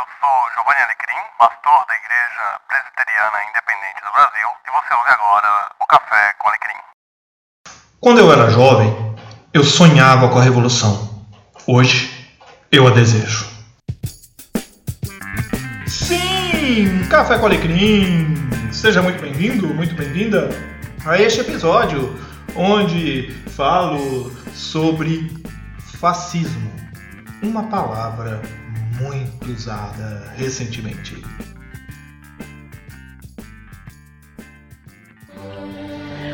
eu sou Giovanni Alecrim, pastor da Igreja Presbiteriana Independente do Brasil, e você ouve agora o Café com Alecrim. Quando eu era jovem, eu sonhava com a revolução. Hoje, eu a desejo. Sim, Café com Alecrim! Seja muito bem-vindo, muito bem-vinda a este episódio onde falo sobre fascismo, uma palavra muito usada recentemente.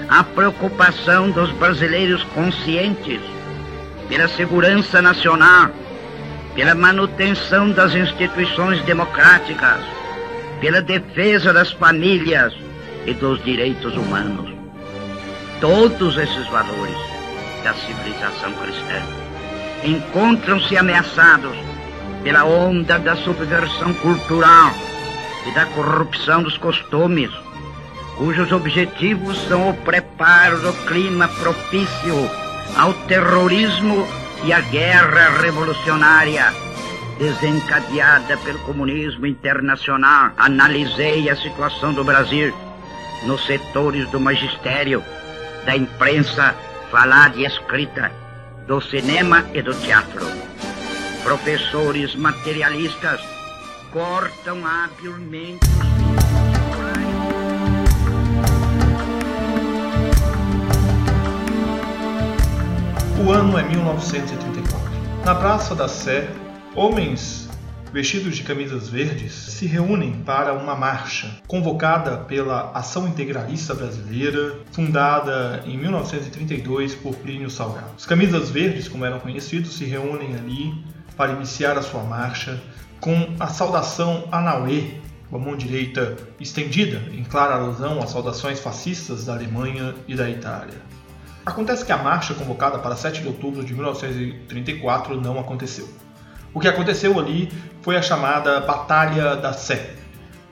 A preocupação dos brasileiros conscientes pela segurança nacional, pela manutenção das instituições democráticas, pela defesa das famílias e dos direitos humanos. Todos esses valores da civilização cristã encontram-se ameaçados pela onda da subversão cultural e da corrupção dos costumes, cujos objetivos são o preparo do clima propício ao terrorismo e à guerra revolucionária desencadeada pelo comunismo internacional. Analisei a situação do Brasil nos setores do magistério, da imprensa falada e escrita, do cinema e do teatro. Professores materialistas cortam habilmente O ano é 1934. Na Praça da Sé, homens vestidos de camisas verdes se reúnem para uma marcha convocada pela Ação Integralista Brasileira, fundada em 1932 por Plínio Salgado. Os camisas verdes, como eram conhecidos, se reúnem ali para iniciar a sua marcha com a saudação Anauê, com a mão direita estendida, em clara alusão às saudações fascistas da Alemanha e da Itália. Acontece que a marcha convocada para 7 de outubro de 1934 não aconteceu. O que aconteceu ali foi a chamada Batalha da Sé.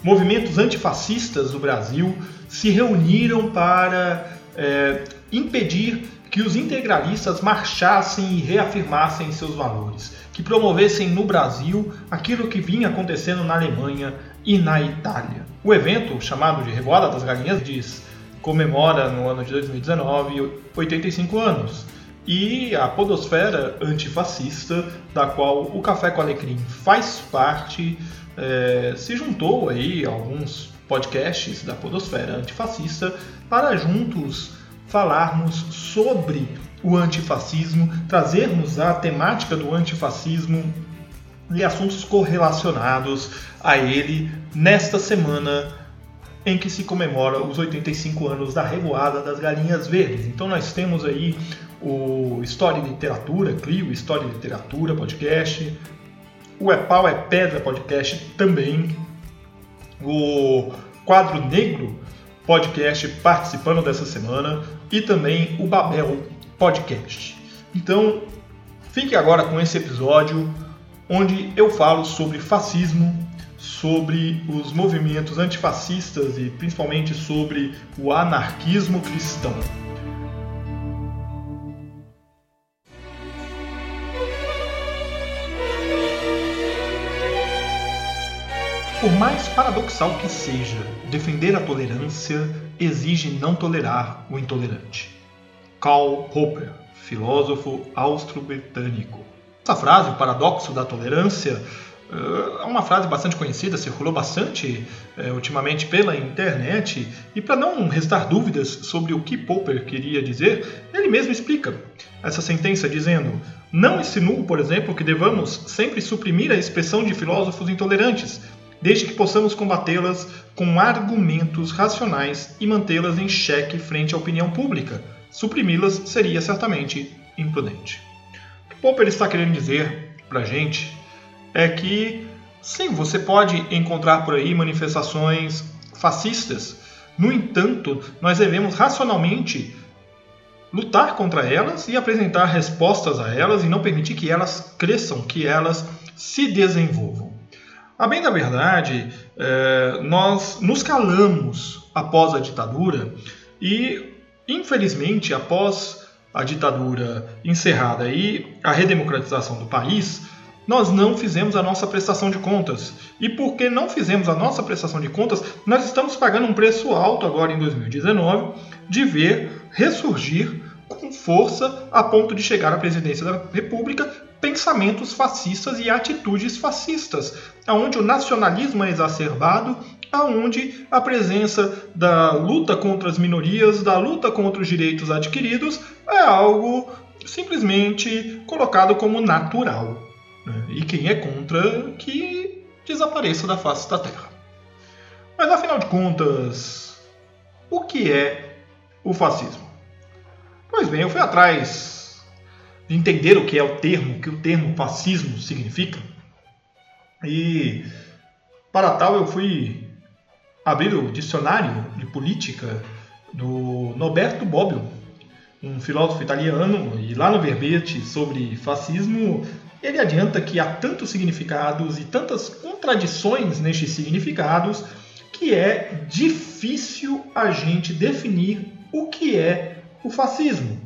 Movimentos antifascistas do Brasil se reuniram para é, impedir que os integralistas marchassem e reafirmassem seus valores, que promovessem no Brasil aquilo que vinha acontecendo na Alemanha e na Itália. O evento, chamado de Revoada das Galinhas, diz comemora no ano de 2019 85 anos. E a podosfera antifascista, da qual o Café com Alecrim faz parte, é, se juntou aí a alguns podcasts da podosfera antifascista para juntos falarmos sobre o antifascismo, trazermos a temática do antifascismo e assuntos correlacionados a ele nesta semana em que se comemora os 85 anos da Revoada das Galinhas Verdes. Então nós temos aí o História e Literatura, Clio, História e Literatura podcast, o É Pau é Pedra podcast também, o Quadro Negro podcast participando dessa semana e também o Babel podcast. Então, fique agora com esse episódio onde eu falo sobre fascismo, sobre os movimentos antifascistas e principalmente sobre o anarquismo cristão. Por mais paradoxal que seja, defender a tolerância exige não tolerar o intolerante. Karl Popper, filósofo austro-britânico. Essa frase, o paradoxo da tolerância, é uma frase bastante conhecida, circulou bastante é, ultimamente pela internet, e para não restar dúvidas sobre o que Popper queria dizer, ele mesmo explica essa sentença dizendo: Não insinuo, por exemplo, que devamos sempre suprimir a expressão de filósofos intolerantes, desde que possamos combatê-las com argumentos racionais e mantê-las em xeque frente à opinião pública. Suprimi-las seria certamente imprudente. O que Popper está querendo dizer para a gente é que, sim, você pode encontrar por aí manifestações fascistas. No entanto, nós devemos racionalmente lutar contra elas e apresentar respostas a elas e não permitir que elas cresçam, que elas se desenvolvam. A bem da verdade, é, nós nos calamos após a ditadura e, infelizmente, após a ditadura encerrada e a redemocratização do país, nós não fizemos a nossa prestação de contas. E porque não fizemos a nossa prestação de contas, nós estamos pagando um preço alto agora em 2019 de ver ressurgir com força a ponto de chegar à presidência da República pensamentos fascistas e atitudes fascistas, aonde o nacionalismo é exacerbado, aonde a presença da luta contra as minorias, da luta contra os direitos adquiridos é algo simplesmente colocado como natural. Né? E quem é contra que desapareça da face da Terra. Mas afinal de contas, o que é o fascismo? Pois bem, eu fui atrás de entender o que é o termo, o que o termo fascismo significa. E para tal eu fui abrir o dicionário de política do Norberto Bobbio, um filósofo italiano, e lá no verbete sobre fascismo ele adianta que há tantos significados e tantas contradições nestes significados que é difícil a gente definir o que é o fascismo.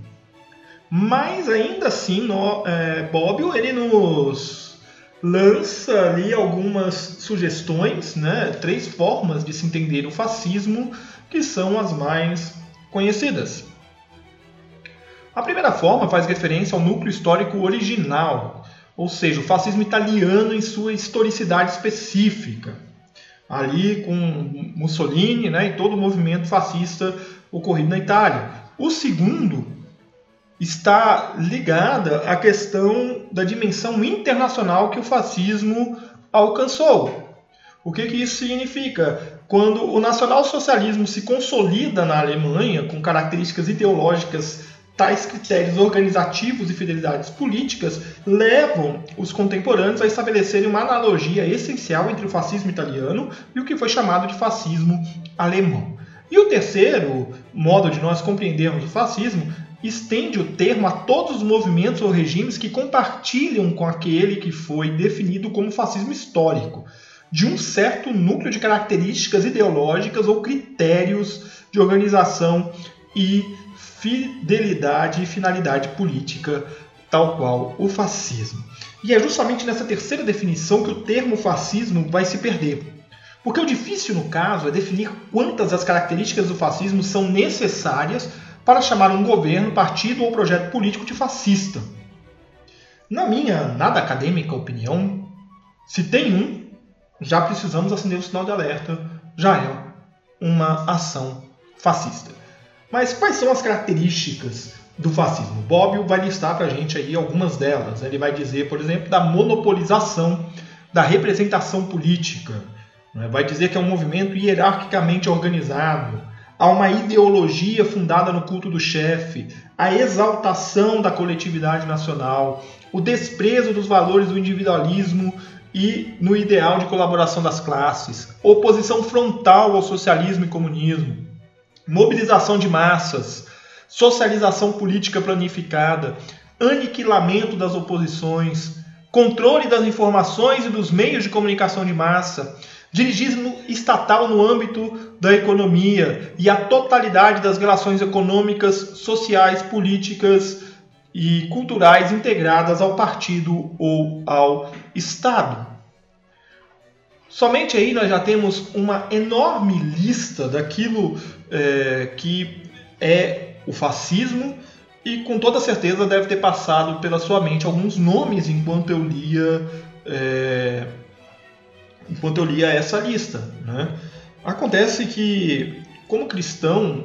Mas ainda assim, no, é, Bobbio ele nos lança ali algumas sugestões, né, três formas de se entender o fascismo que são as mais conhecidas. A primeira forma faz referência ao núcleo histórico original, ou seja, o fascismo italiano em sua historicidade específica, ali com Mussolini né, e todo o movimento fascista ocorrido na Itália. O segundo está ligada à questão da dimensão internacional que o fascismo alcançou. O que, que isso significa? Quando o nacionalsocialismo se consolida na Alemanha com características ideológicas tais critérios organizativos e fidelidades políticas levam os contemporâneos a estabelecerem uma analogia essencial entre o fascismo italiano e o que foi chamado de fascismo alemão. E o terceiro modo de nós compreendermos o fascismo estende o termo a todos os movimentos ou regimes que compartilham com aquele que foi definido como fascismo histórico, de um certo núcleo de características ideológicas ou critérios de organização e fidelidade e finalidade política, tal qual o fascismo. E é justamente nessa terceira definição que o termo fascismo vai se perder. Porque o difícil, no caso, é definir quantas das características do fascismo são necessárias para chamar um governo, partido ou projeto político de fascista. Na minha nada acadêmica opinião, se tem um, já precisamos acender o sinal de alerta, já é uma ação fascista. Mas quais são as características do fascismo? Bobbio vai listar para a gente aí algumas delas. Ele vai dizer, por exemplo, da monopolização da representação política. Né? Vai dizer que é um movimento hierarquicamente organizado. Há uma ideologia fundada no culto do chefe, a exaltação da coletividade nacional, o desprezo dos valores do individualismo e no ideal de colaboração das classes, oposição frontal ao socialismo e comunismo, mobilização de massas, socialização política planificada, aniquilamento das oposições, controle das informações e dos meios de comunicação de massa, dirigismo estatal no âmbito da economia e a totalidade das relações econômicas, sociais, políticas e culturais integradas ao partido ou ao Estado. Somente aí nós já temos uma enorme lista daquilo é, que é o fascismo e com toda certeza deve ter passado pela sua mente alguns nomes enquanto eu lia é, enquanto eu lia essa lista. Né? Acontece que como cristão,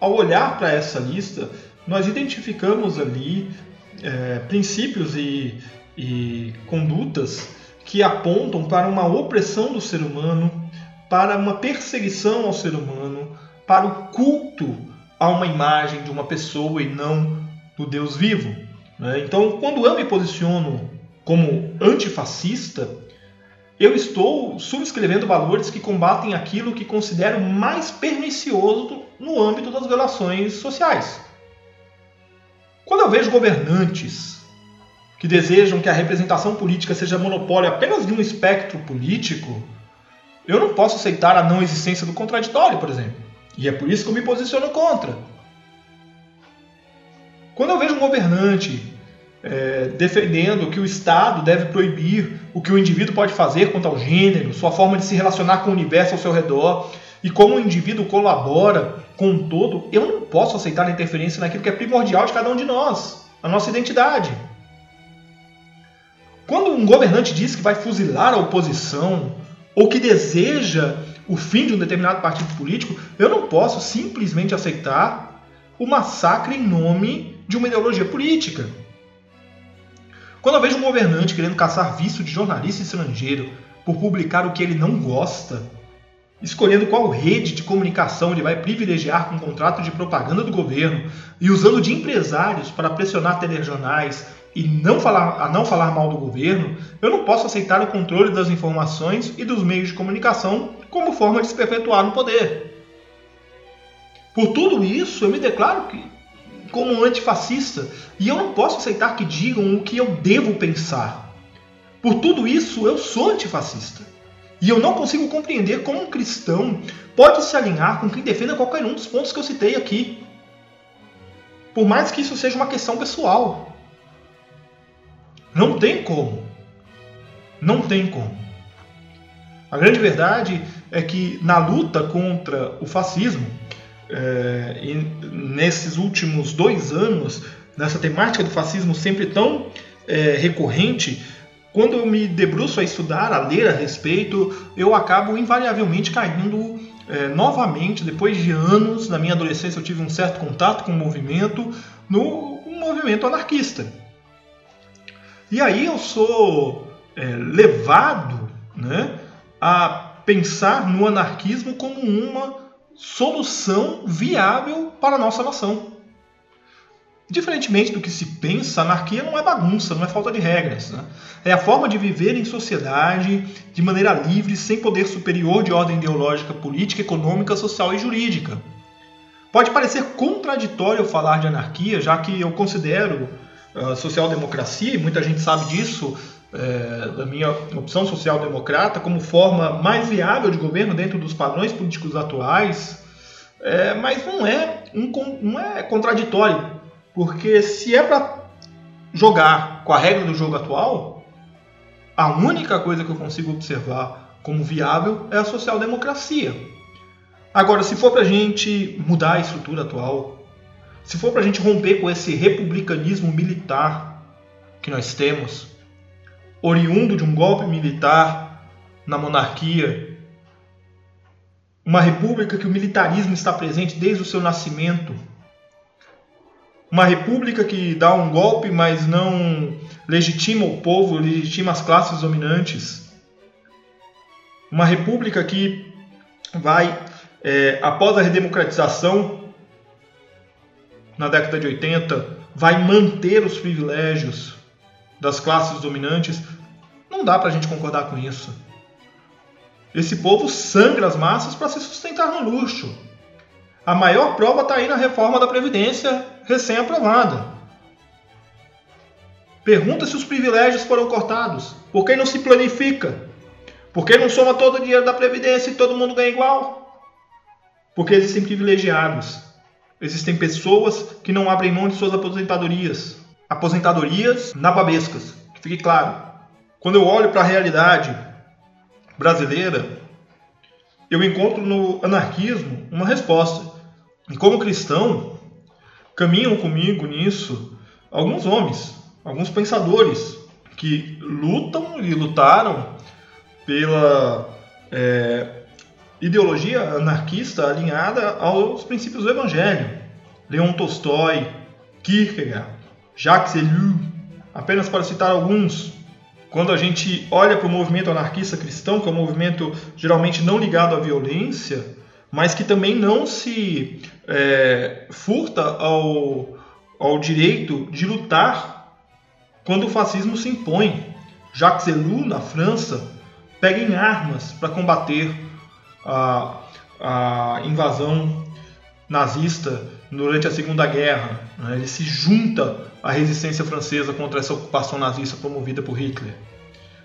ao olhar para essa lista, nós identificamos ali é, princípios e, e condutas que apontam para uma opressão do ser humano, para uma perseguição ao ser humano, para o culto a uma imagem de uma pessoa e não do Deus vivo. Né? Então, quando eu me posiciono como antifascista, eu estou subscrevendo valores que combatem aquilo que considero mais pernicioso no âmbito das relações sociais. Quando eu vejo governantes que desejam que a representação política seja monopólio apenas de um espectro político, eu não posso aceitar a não existência do contraditório, por exemplo. E é por isso que eu me posiciono contra. Quando eu vejo um governante é, defendendo que o Estado deve proibir o que o indivíduo pode fazer quanto ao gênero, sua forma de se relacionar com o universo ao seu redor e como o indivíduo colabora com o todo, eu não posso aceitar a interferência naquilo que é primordial de cada um de nós, a nossa identidade. Quando um governante diz que vai fuzilar a oposição ou que deseja o fim de um determinado partido político, eu não posso simplesmente aceitar o massacre em nome de uma ideologia política. Quando eu vejo um governante querendo caçar visto de jornalista estrangeiro por publicar o que ele não gosta, escolhendo qual rede de comunicação ele vai privilegiar com o contrato de propaganda do governo e usando de empresários para pressionar telejornais e não falar, a não falar mal do governo, eu não posso aceitar o controle das informações e dos meios de comunicação como forma de se perpetuar no poder. Por tudo isso, eu me declaro que, como antifascista e eu não posso aceitar que digam o que eu devo pensar. Por tudo isso, eu sou antifascista. E eu não consigo compreender como um cristão pode se alinhar com quem defenda qualquer um dos pontos que eu citei aqui. Por mais que isso seja uma questão pessoal. Não tem como. Não tem como. A grande verdade é que na luta contra o fascismo, é, nesses últimos dois anos, nessa temática do fascismo sempre tão é, recorrente, quando eu me debruço a estudar, a ler a respeito, eu acabo invariavelmente caindo é, novamente, depois de anos, na minha adolescência eu tive um certo contato com o movimento, no movimento anarquista. E aí eu sou é, levado né, a pensar no anarquismo como uma solução viável para a nossa nação. Diferentemente do que se pensa, anarquia não é bagunça, não é falta de regras. Né? É a forma de viver em sociedade de maneira livre, sem poder superior de ordem ideológica, política, econômica, social e jurídica. Pode parecer contraditório falar de anarquia, já que eu considero a uh, social-democracia, e muita gente sabe disso, é, da minha opção social-democrata, como forma mais viável de governo dentro dos padrões políticos atuais, é, mas não é, um, não é contraditório. Porque se é para jogar com a regra do jogo atual, a única coisa que eu consigo observar como viável é a social-democracia. Agora, se for para a gente mudar a estrutura atual, se for para a gente romper com esse republicanismo militar que nós temos, oriundo de um golpe militar na monarquia, uma república que o militarismo está presente desde o seu nascimento, uma república que dá um golpe, mas não legitima o povo, legitima as classes dominantes. Uma república que vai, é, após a redemocratização, na década de 80, vai manter os privilégios das classes dominantes. Não dá para a gente concordar com isso. Esse povo sangra as massas para se sustentar no luxo. A maior prova está aí na reforma da Previdência recém-aprovada. Pergunta se os privilégios foram cortados. Por que não se planifica? Por que não soma todo o dinheiro da Previdência e todo mundo ganha igual? Porque existem privilegiados. Existem pessoas que não abrem mão de suas aposentadorias. Aposentadorias nababescas, que fique claro. Quando eu olho para a realidade brasileira, eu encontro no anarquismo uma resposta. E como cristão, caminham comigo nisso alguns homens, alguns pensadores que lutam e lutaram pela é, ideologia anarquista alinhada aos princípios do Evangelho. Leon Tolstói, Kierkegaard, Jacques Ellul, apenas para citar alguns. Quando a gente olha para o movimento anarquista cristão, que é um movimento geralmente não ligado à violência, mas que também não se é, furta ao, ao direito de lutar quando o fascismo se impõe. Jacques Ellul, na França, pega em armas para combater a, a invasão nazista durante a Segunda Guerra. Né? Ele se junta à resistência francesa contra essa ocupação nazista promovida por Hitler.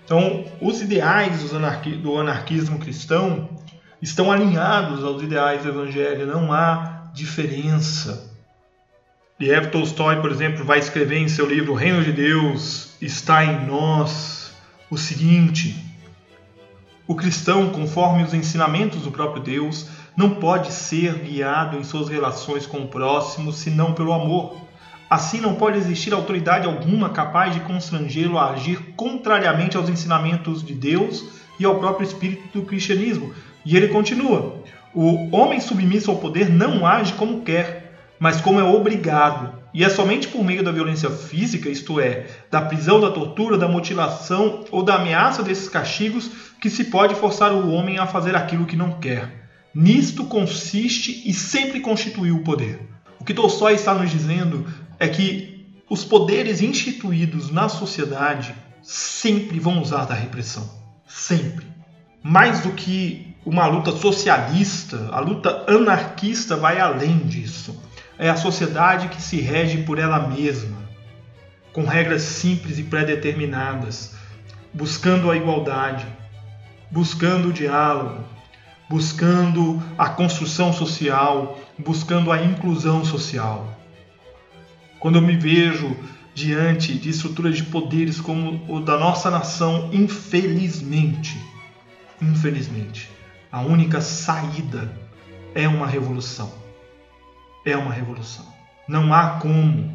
Então, os ideais do anarquismo cristão estão alinhados aos ideais do Evangelho, não há diferença. Lev Tolstói, por exemplo, vai escrever em seu livro O Reino de Deus está em nós o seguinte: o cristão, conforme os ensinamentos do próprio Deus, não pode ser guiado em suas relações com o próximo senão pelo amor. Assim, não pode existir autoridade alguma capaz de constrangê-lo a agir contrariamente aos ensinamentos de Deus e ao próprio espírito do cristianismo. E ele continua: o homem submisso ao poder não age como quer, mas como é obrigado. E é somente por meio da violência física, isto é, da prisão, da tortura, da mutilação ou da ameaça desses castigos, que se pode forçar o homem a fazer aquilo que não quer. Nisto consiste e sempre constituiu o poder. O que Tolstói está nos dizendo é que os poderes instituídos na sociedade sempre vão usar da repressão. Sempre. Mais do que uma luta socialista, a luta anarquista vai além disso. É a sociedade que se rege por ela mesma, com regras simples e pré-determinadas, buscando a igualdade, buscando o diálogo, buscando a construção social, buscando a inclusão social. Quando eu me vejo diante de estruturas de poderes como o da nossa nação, infelizmente, infelizmente, a única saída é uma revolução. É uma revolução. Não há como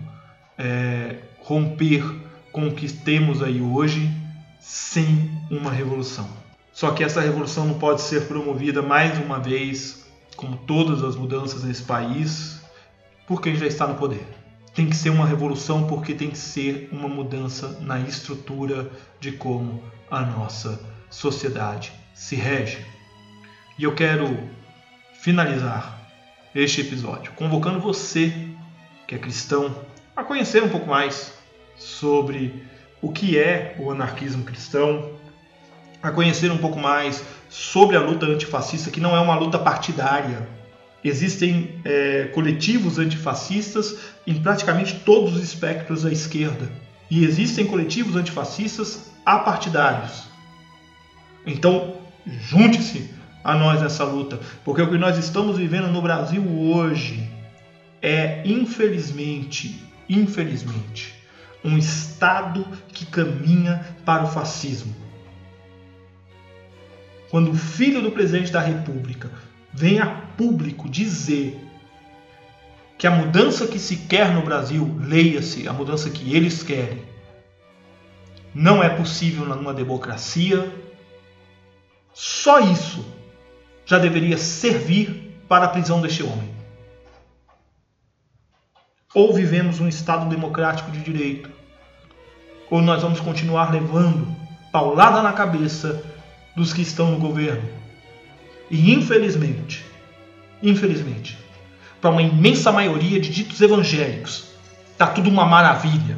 é, romper com o que temos aí hoje sem uma revolução. Só que essa revolução não pode ser promovida mais uma vez, como todas as mudanças nesse país, por quem já está no poder. Tem que ser uma revolução porque tem que ser uma mudança na estrutura de como a nossa sociedade se rege. E eu quero finalizar este episódio convocando você, que é cristão, a conhecer um pouco mais sobre o que é o anarquismo cristão, a conhecer um pouco mais sobre a luta antifascista, que não é uma luta partidária. Existem é, coletivos antifascistas em praticamente todos os espectros da esquerda. E existem coletivos antifascistas apartidários. Então, junte-se a nós nessa luta, porque o que nós estamos vivendo no Brasil hoje é, infelizmente, infelizmente, um Estado que caminha para o fascismo quando o filho do presidente da República vem a público dizer que a mudança que se quer no Brasil, leia-se, a mudança que eles querem, não é possível numa democracia, só isso já deveria servir para a prisão deste homem. Ou vivemos um Estado democrático de direito, ou nós vamos continuar levando paulada na cabeça dos que estão no governo. E infelizmente, infelizmente, para uma imensa maioria de ditos evangélicos, está tudo uma maravilha.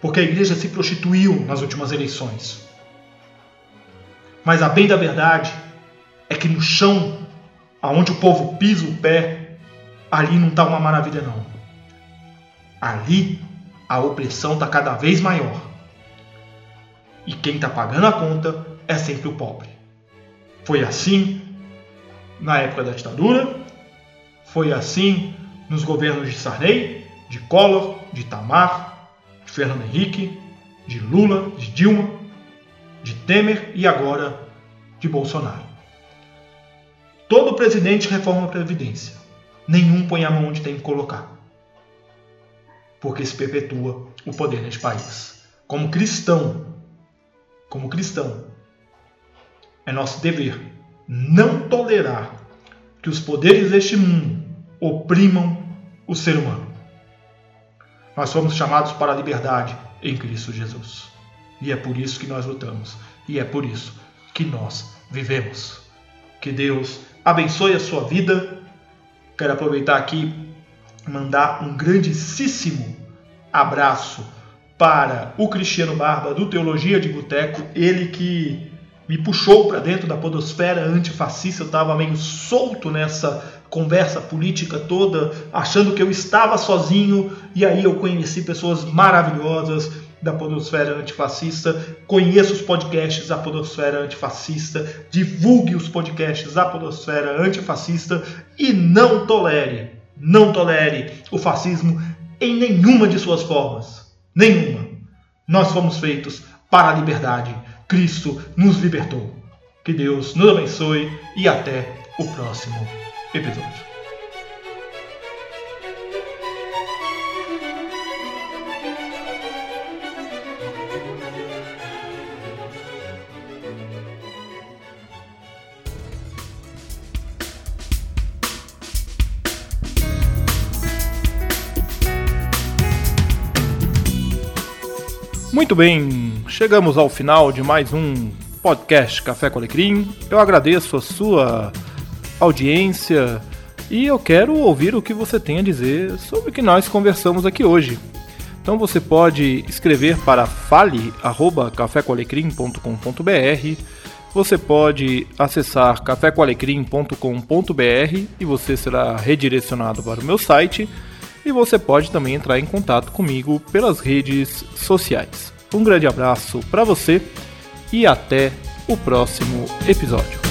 Porque a igreja se prostituiu nas últimas eleições. Mas a bem da verdade é que no chão, aonde o povo pisa o pé, ali não está uma maravilha não. Ali a opressão está cada vez maior. E quem está pagando a conta é sempre o pobre. Foi assim na época da ditadura, foi assim nos governos de Sarney, de Collor, de Itamar, de Fernando Henrique, de Lula, de Dilma, de Temer e agora de Bolsonaro. Todo presidente reforma a Previdência. Nenhum põe a mão onde tem que colocar. Porque se perpetua o poder neste país. Como cristão, como cristão, é nosso dever não tolerar que os poderes deste mundo oprimam o ser humano. Nós somos chamados para a liberdade em Cristo Jesus. E é por isso que nós lutamos. E é por isso que nós vivemos. Que Deus abençoe a sua vida. Quero aproveitar aqui mandar um grandíssimo abraço para o Cristiano Barba do Teologia de Boteco, ele que me puxou para dentro da podosfera antifascista. Eu estava meio solto nessa conversa política toda, achando que eu estava sozinho, e aí eu conheci pessoas maravilhosas da podosfera antifascista, conheça os podcasts da podosfera antifascista, divulgue os podcasts da podosfera antifascista e não tolere Não tolere o fascismo em nenhuma de suas formas. Nenhuma. Nós fomos feitos para a liberdade. Cristo nos libertou. Que Deus nos abençoe e até o próximo episódio. Muito bem, chegamos ao final de mais um podcast Café com Alecrim. Eu agradeço a sua audiência e eu quero ouvir o que você tem a dizer sobre o que nós conversamos aqui hoje. Então você pode escrever para fale@cafécoalecrim.com.br. Você pode acessar cafécoalecrim.com.br e você será redirecionado para o meu site. E você pode também entrar em contato comigo pelas redes sociais. Um grande abraço para você e até o próximo episódio.